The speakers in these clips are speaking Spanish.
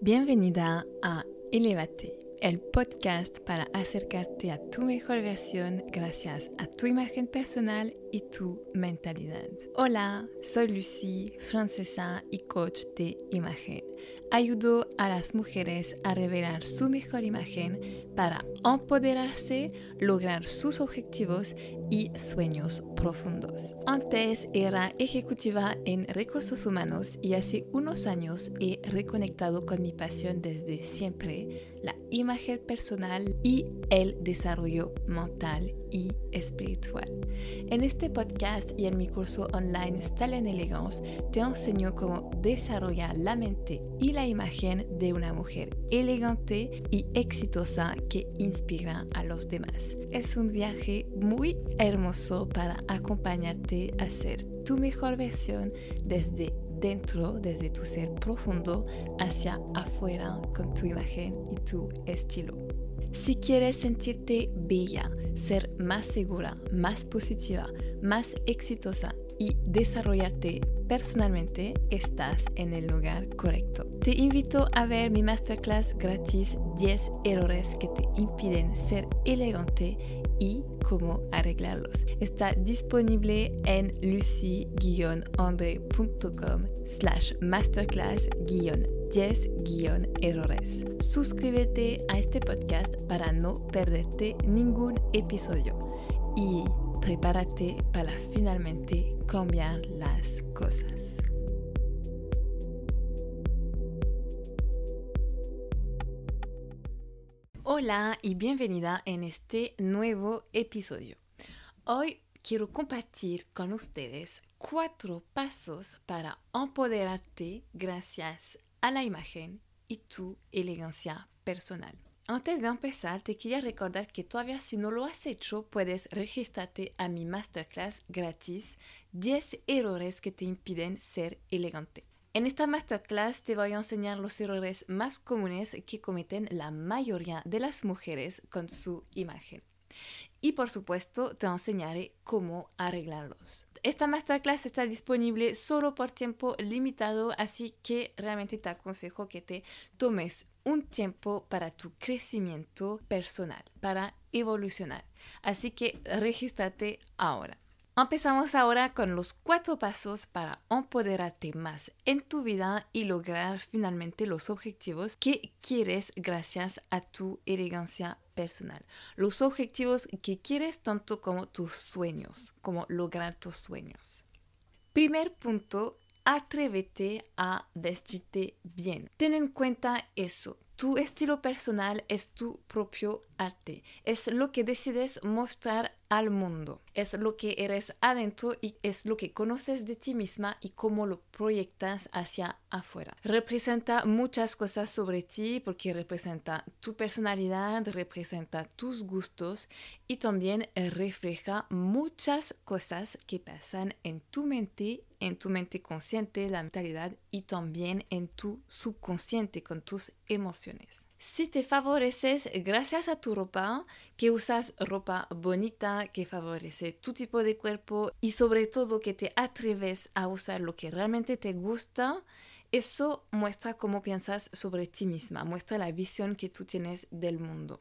Bienvenida a Elevate, el podcast para acercarte a tu mejor versión gracias a tu imagen personal y tu mentalidad. Hola, soy Lucy, francesa y coach de imagen. Ayudo a las mujeres a revelar su mejor imagen para empoderarse, lograr sus objetivos y sueños profundos. Antes era ejecutiva en recursos humanos y hace unos años he reconectado con mi pasión desde siempre, la imagen personal y el desarrollo mental y espiritual. En este podcast y en mi curso online Style Elegance te enseño cómo desarrollar la mente y la imagen de una mujer elegante y exitosa que inspira a los demás. Es un viaje muy hermoso para acompañarte a ser tu mejor versión desde dentro, desde tu ser profundo, hacia afuera con tu imagen y tu estilo. Si quieres sentirte bella, ser más segura, más positiva, más exitosa y desarrollarte personalmente, estás en el lugar correcto. Te invito a ver mi masterclass gratis 10 errores que te impiden ser elegante y cómo arreglarlos. Está disponible en lucy-andre.com slash masterclass-10-errores. Suscríbete a este podcast para no perderte ningún episodio y prepárate para finalmente cambiar las cosas. Hola y bienvenida en este nuevo episodio. Hoy quiero compartir con ustedes cuatro pasos para empoderarte gracias a la imagen y tu elegancia personal. Antes de empezar, te quería recordar que todavía si no lo has hecho, puedes registrarte a mi masterclass gratis 10 errores que te impiden ser elegante. En esta masterclass te voy a enseñar los errores más comunes que cometen la mayoría de las mujeres con su imagen. Y por supuesto te enseñaré cómo arreglarlos. Esta masterclass está disponible solo por tiempo limitado, así que realmente te aconsejo que te tomes un tiempo para tu crecimiento personal, para evolucionar. Así que regístrate ahora. Empezamos ahora con los cuatro pasos para empoderarte más en tu vida y lograr finalmente los objetivos que quieres gracias a tu elegancia personal. Los objetivos que quieres tanto como tus sueños, como lograr tus sueños. Primer punto, atrévete a vestirte bien. Ten en cuenta eso. Tu estilo personal es tu propio arte. Es lo que decides mostrar al mundo. Es lo que eres adentro y es lo que conoces de ti misma y cómo lo proyectas hacia afuera. Representa muchas cosas sobre ti porque representa tu personalidad, representa tus gustos y también refleja muchas cosas que pasan en tu mente, en tu mente consciente, la mentalidad y también en tu subconsciente con tus emociones. Si te favoreces gracias a tu ropa, que usas ropa bonita, que favorece tu tipo de cuerpo y sobre todo que te atreves a usar lo que realmente te gusta, eso muestra cómo piensas sobre ti misma, muestra la visión que tú tienes del mundo.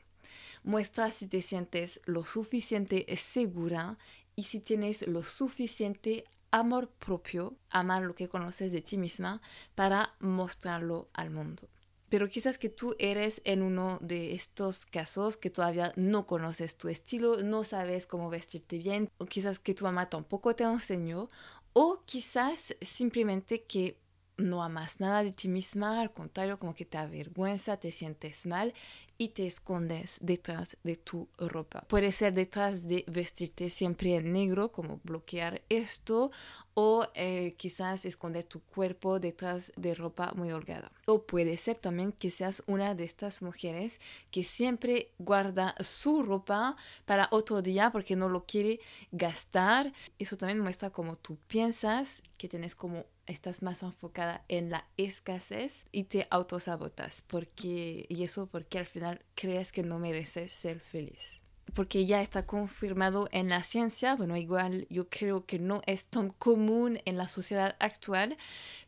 Muestra si te sientes lo suficiente segura y si tienes lo suficiente amor propio, amar lo que conoces de ti misma para mostrarlo al mundo. Pero quizás que tú eres en uno de estos casos que todavía no conoces tu estilo, no sabes cómo vestirte bien, o quizás que tu mamá tampoco te enseñó, o quizás simplemente que no amas nada de ti misma, al contrario, como que te avergüenza, te sientes mal y te escondes detrás de tu ropa. Puede ser detrás de vestirte siempre en negro, como bloquear esto, o eh, quizás esconder tu cuerpo detrás de ropa muy holgada. O puede ser también que seas una de estas mujeres que siempre guarda su ropa para otro día porque no lo quiere gastar. Eso también muestra cómo tú piensas, que tienes como estás más enfocada en la escasez y te autosabotas porque y eso porque al final crees que no mereces ser feliz. Porque ya está confirmado en la ciencia. Bueno, igual yo creo que no es tan común en la sociedad actual,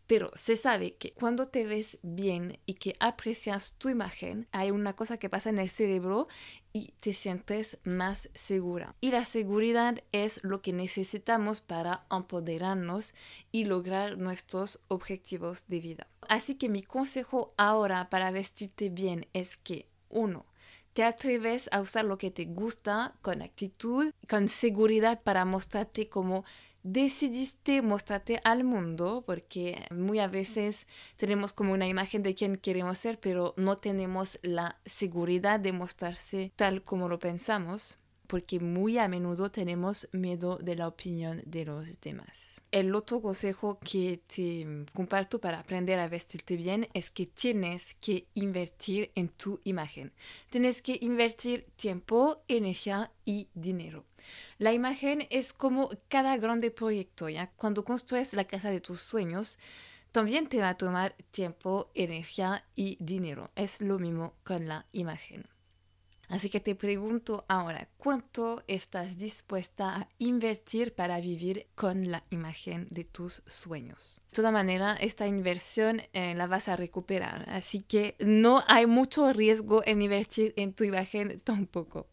pero se sabe que cuando te ves bien y que aprecias tu imagen, hay una cosa que pasa en el cerebro y te sientes más segura. Y la seguridad es lo que necesitamos para empoderarnos y lograr nuestros objetivos de vida. Así que mi consejo ahora para vestirte bien es que, uno, te atreves a usar lo que te gusta con actitud, con seguridad para mostrarte como decidiste mostrarte al mundo, porque muy a veces tenemos como una imagen de quién queremos ser, pero no tenemos la seguridad de mostrarse tal como lo pensamos porque muy a menudo tenemos miedo de la opinión de los demás. El otro consejo que te comparto para aprender a vestirte bien es que tienes que invertir en tu imagen. Tienes que invertir tiempo, energía y dinero. La imagen es como cada grande proyecto, ¿ya? Cuando construyes la casa de tus sueños, también te va a tomar tiempo, energía y dinero. Es lo mismo con la imagen. Así que te pregunto ahora, ¿cuánto estás dispuesta a invertir para vivir con la imagen de tus sueños? De toda manera, esta inversión eh, la vas a recuperar, así que no hay mucho riesgo en invertir en tu imagen tampoco.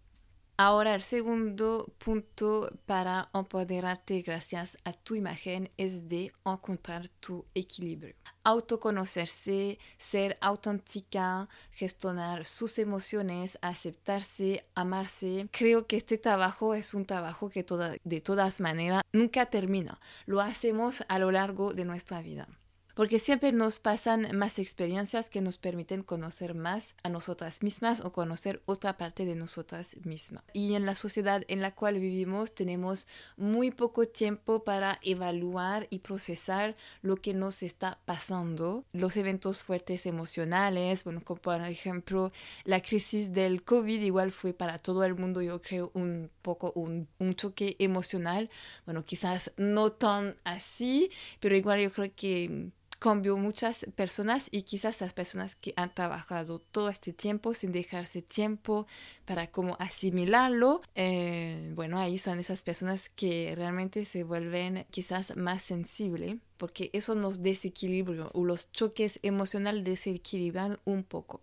Ahora el segundo punto para empoderarte gracias a tu imagen es de encontrar tu equilibrio. Autoconocerse, ser auténtica, gestionar sus emociones, aceptarse, amarse. Creo que este trabajo es un trabajo que de todas maneras nunca termina. Lo hacemos a lo largo de nuestra vida porque siempre nos pasan más experiencias que nos permiten conocer más a nosotras mismas o conocer otra parte de nosotras mismas. Y en la sociedad en la cual vivimos tenemos muy poco tiempo para evaluar y procesar lo que nos está pasando, los eventos fuertes emocionales, bueno, como por ejemplo la crisis del COVID igual fue para todo el mundo, yo creo, un poco un, un choque emocional, bueno, quizás no tan así, pero igual yo creo que cambió muchas personas y quizás las personas que han trabajado todo este tiempo sin dejarse tiempo para como asimilarlo, eh, bueno, ahí son esas personas que realmente se vuelven quizás más sensibles porque eso nos desequilibra o los choques emocionales desequilibran un poco.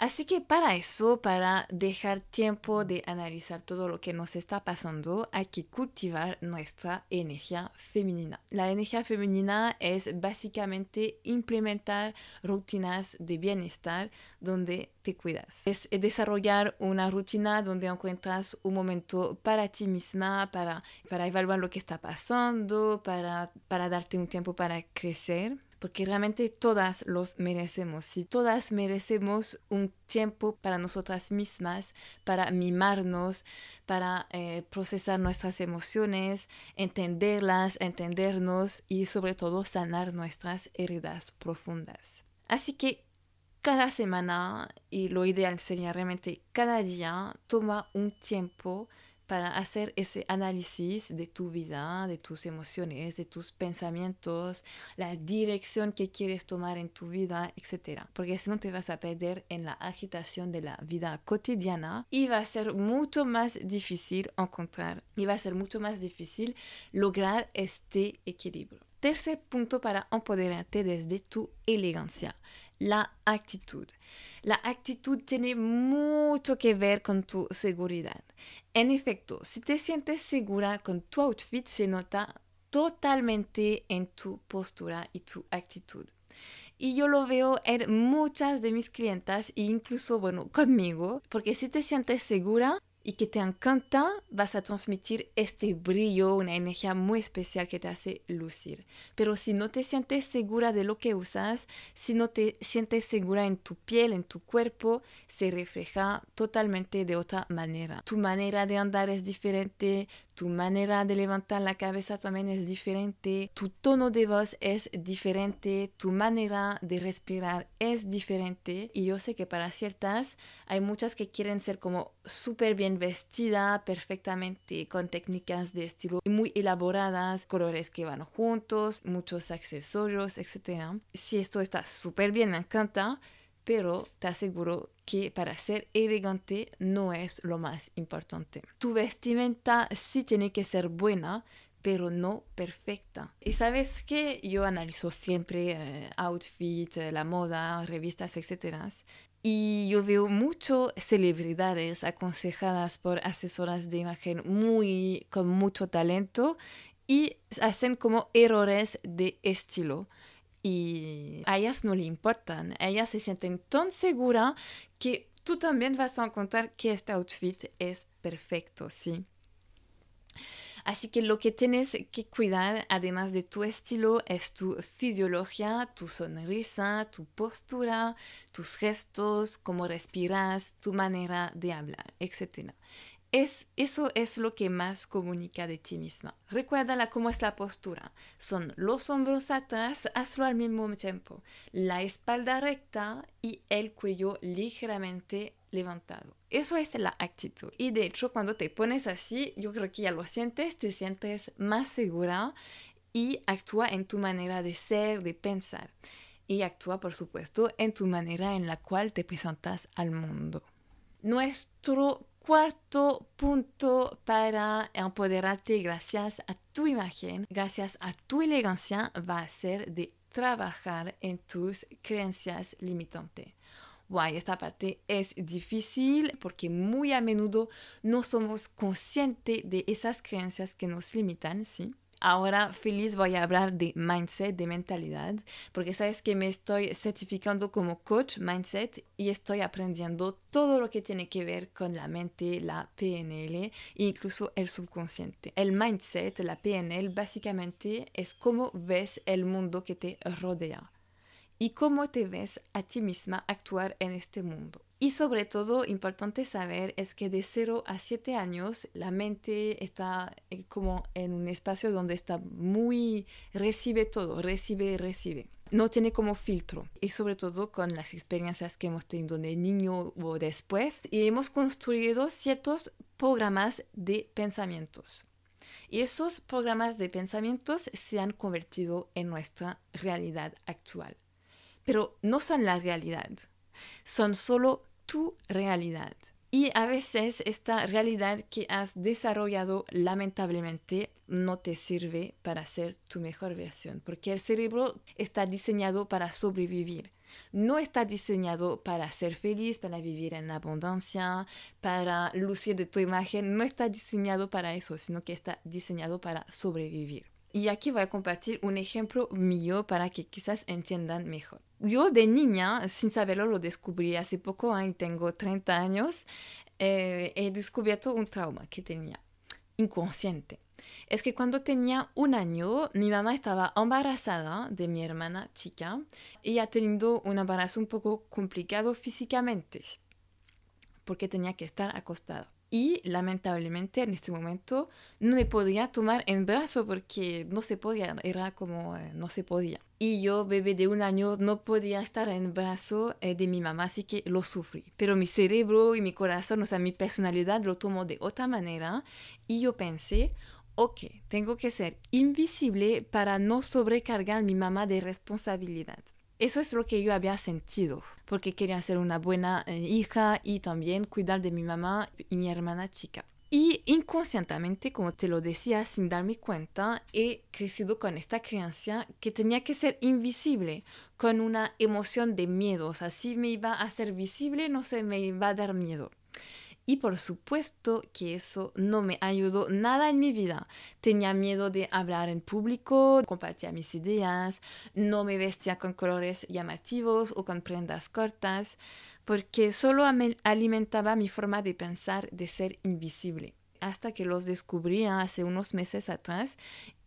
Así que para eso, para dejar tiempo de analizar todo lo que nos está pasando, hay que cultivar nuestra energía femenina. La energía femenina es básicamente implementar rutinas de bienestar donde te cuidas. Es desarrollar una rutina donde encuentras un momento para ti misma, para, para evaluar lo que está pasando, para, para darte un tiempo para crecer porque realmente todas los merecemos. y todas merecemos un tiempo para nosotras mismas, para mimarnos, para eh, procesar nuestras emociones, entenderlas, entendernos y sobre todo sanar nuestras heridas profundas. Así que cada semana, y lo ideal sería realmente cada día, toma un tiempo para hacer ese análisis de tu vida, de tus emociones, de tus pensamientos, la dirección que quieres tomar en tu vida, etc. Porque si no te vas a perder en la agitación de la vida cotidiana y va a ser mucho más difícil encontrar, y va a ser mucho más difícil lograr este equilibrio. Tercer punto para empoderarte desde tu elegancia, la actitud. La actitud tiene mucho que ver con tu seguridad. En efecto, si te sientes segura con tu outfit, se nota totalmente en tu postura y tu actitud. Y yo lo veo en muchas de mis clientas e incluso, bueno, conmigo, porque si te sientes segura, y que te encanta, vas a transmitir este brillo, una energía muy especial que te hace lucir. Pero si no te sientes segura de lo que usas, si no te sientes segura en tu piel, en tu cuerpo, se refleja totalmente de otra manera. Tu manera de andar es diferente, tu manera de levantar la cabeza también es diferente, tu tono de voz es diferente, tu manera de respirar es diferente. Y yo sé que para ciertas hay muchas que quieren ser como súper bien vestida, perfectamente, con técnicas de estilo muy elaboradas, colores que van juntos, muchos accesorios, etc. Si esto está súper bien, me encanta pero te aseguro que para ser elegante no es lo más importante. Tu vestimenta sí tiene que ser buena, pero no perfecta. Y sabes que yo analizo siempre eh, outfit, eh, la moda, revistas, etc. Y yo veo mucho celebridades aconsejadas por asesoras de imagen muy, con mucho talento y hacen como errores de estilo. Y a ellas no le importan, ellas se sienten tan seguras que tú también vas a encontrar que este outfit es perfecto, ¿sí? Así que lo que tienes que cuidar, además de tu estilo, es tu fisiología, tu sonrisa, tu postura, tus gestos, cómo respiras, tu manera de hablar, etc. Es, eso es lo que más comunica de ti misma. Recuerda cómo es la postura. Son los hombros atrás, hazlo al mismo tiempo. La espalda recta y el cuello ligeramente levantado. Eso es la actitud. Y de hecho, cuando te pones así, yo creo que ya lo sientes, te sientes más segura y actúa en tu manera de ser, de pensar. Y actúa, por supuesto, en tu manera en la cual te presentas al mundo. Nuestro cuarto punto para empoderarte gracias a tu imagen, gracias a tu elegancia, va a ser de trabajar en tus creencias limitantes. Guay, esta parte es difícil porque muy a menudo no somos conscientes de esas creencias que nos limitan, ¿sí? Ahora feliz voy a hablar de mindset, de mentalidad, porque sabes que me estoy certificando como coach mindset y estoy aprendiendo todo lo que tiene que ver con la mente, la PNL e incluso el subconsciente. El mindset, la PNL, básicamente es cómo ves el mundo que te rodea y cómo te ves a ti misma actuar en este mundo. Y sobre todo, importante saber es que de 0 a 7 años la mente está eh, como en un espacio donde está muy, recibe todo, recibe, recibe. No tiene como filtro. Y sobre todo con las experiencias que hemos tenido de niño o después. Y hemos construido ciertos programas de pensamientos. Y esos programas de pensamientos se han convertido en nuestra realidad actual. Pero no son la realidad, son solo tu realidad. Y a veces esta realidad que has desarrollado lamentablemente no te sirve para ser tu mejor versión, porque el cerebro está diseñado para sobrevivir. No está diseñado para ser feliz, para vivir en abundancia, para lucir de tu imagen. No está diseñado para eso, sino que está diseñado para sobrevivir. Y aquí voy a compartir un ejemplo mío para que quizás entiendan mejor. Yo de niña, sin saberlo, lo descubrí hace poco, y tengo 30 años, eh, he descubierto un trauma que tenía, inconsciente. Es que cuando tenía un año, mi mamá estaba embarazada de mi hermana chica y ha tenido un embarazo un poco complicado físicamente, porque tenía que estar acostada y lamentablemente en este momento no me podía tomar en brazo porque no se podía, era como eh, no se podía. Y yo, bebé de un año, no podía estar en brazo eh, de mi mamá, así que lo sufrí. Pero mi cerebro y mi corazón, o sea, mi personalidad lo tomó de otra manera y yo pensé, ok, tengo que ser invisible para no sobrecargar a mi mamá de responsabilidad. Eso es lo que yo había sentido, porque quería ser una buena eh, hija y también cuidar de mi mamá y mi hermana chica. Y inconscientemente, como te lo decía, sin darme cuenta, he crecido con esta creencia que tenía que ser invisible, con una emoción de miedo. O sea, si me iba a ser visible, no se me iba a dar miedo. Y por supuesto que eso no me ayudó nada en mi vida. Tenía miedo de hablar en público, compartir mis ideas, no me vestía con colores llamativos o con prendas cortas, porque solo alimentaba mi forma de pensar de ser invisible. Hasta que los descubrí hace unos meses atrás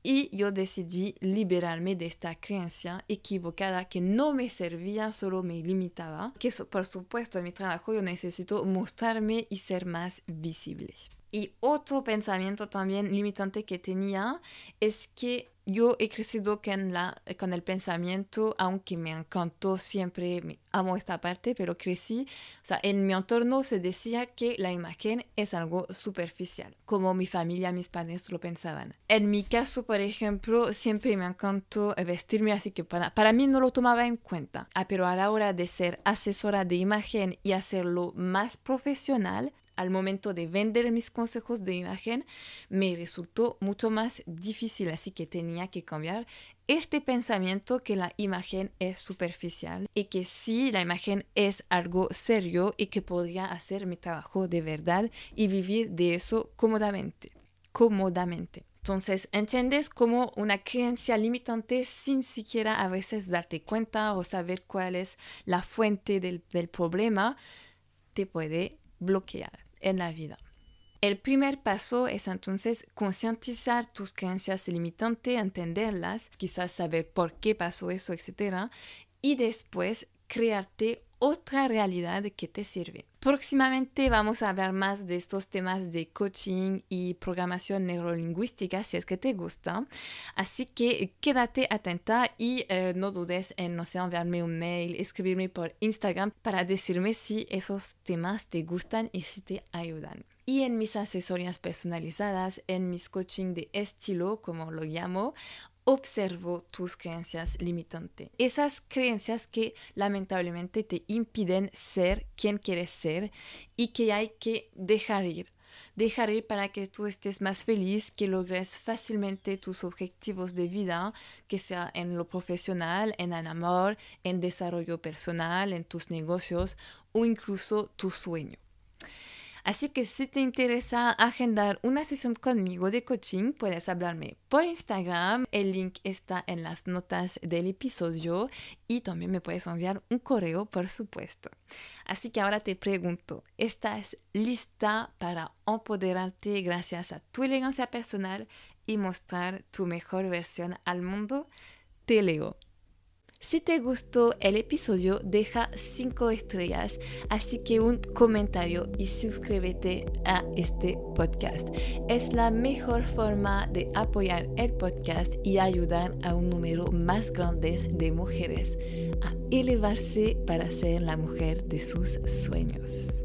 y yo decidí liberarme de esta creencia equivocada que no me servía, solo me limitaba. Que por supuesto en mi trabajo yo necesito mostrarme y ser más visible. Y otro pensamiento también limitante que tenía es que yo he crecido con, la, con el pensamiento, aunque me encantó siempre, me amo esta parte, pero crecí, o sea, en mi entorno se decía que la imagen es algo superficial, como mi familia, mis padres lo pensaban. En mi caso, por ejemplo, siempre me encantó vestirme, así que para, para mí no lo tomaba en cuenta. Ah, pero a la hora de ser asesora de imagen y hacerlo más profesional, al momento de vender mis consejos de imagen me resultó mucho más difícil, así que tenía que cambiar este pensamiento que la imagen es superficial y que sí, la imagen es algo serio y que podría hacer mi trabajo de verdad y vivir de eso cómodamente, cómodamente. Entonces, entiendes como una creencia limitante sin siquiera a veces darte cuenta o saber cuál es la fuente del, del problema, te puede bloquear en la vida. El primer paso es entonces concientizar tus creencias limitantes, entenderlas, quizás saber por qué pasó eso, etc. Y después crearte otra realidad que te sirve. Próximamente vamos a hablar más de estos temas de coaching y programación neurolingüística si es que te gusta. Así que quédate atenta y eh, no dudes en, no sé, enviarme un mail, escribirme por Instagram para decirme si esos temas te gustan y si te ayudan. Y en mis asesorías personalizadas, en mis coaching de estilo, como lo llamo, observo tus creencias limitantes. Esas creencias que lamentablemente te impiden ser quien quieres ser y que hay que dejar ir. Dejar ir para que tú estés más feliz, que logres fácilmente tus objetivos de vida, que sea en lo profesional, en el amor, en desarrollo personal, en tus negocios o incluso tu sueño. Así que si te interesa agendar una sesión conmigo de coaching, puedes hablarme por Instagram. El link está en las notas del episodio y también me puedes enviar un correo, por supuesto. Así que ahora te pregunto, ¿estás lista para empoderarte gracias a tu elegancia personal y mostrar tu mejor versión al mundo? Te leo. Si te gustó el episodio, deja 5 estrellas, así que un comentario y suscríbete a este podcast. Es la mejor forma de apoyar el podcast y ayudar a un número más grande de mujeres a elevarse para ser la mujer de sus sueños.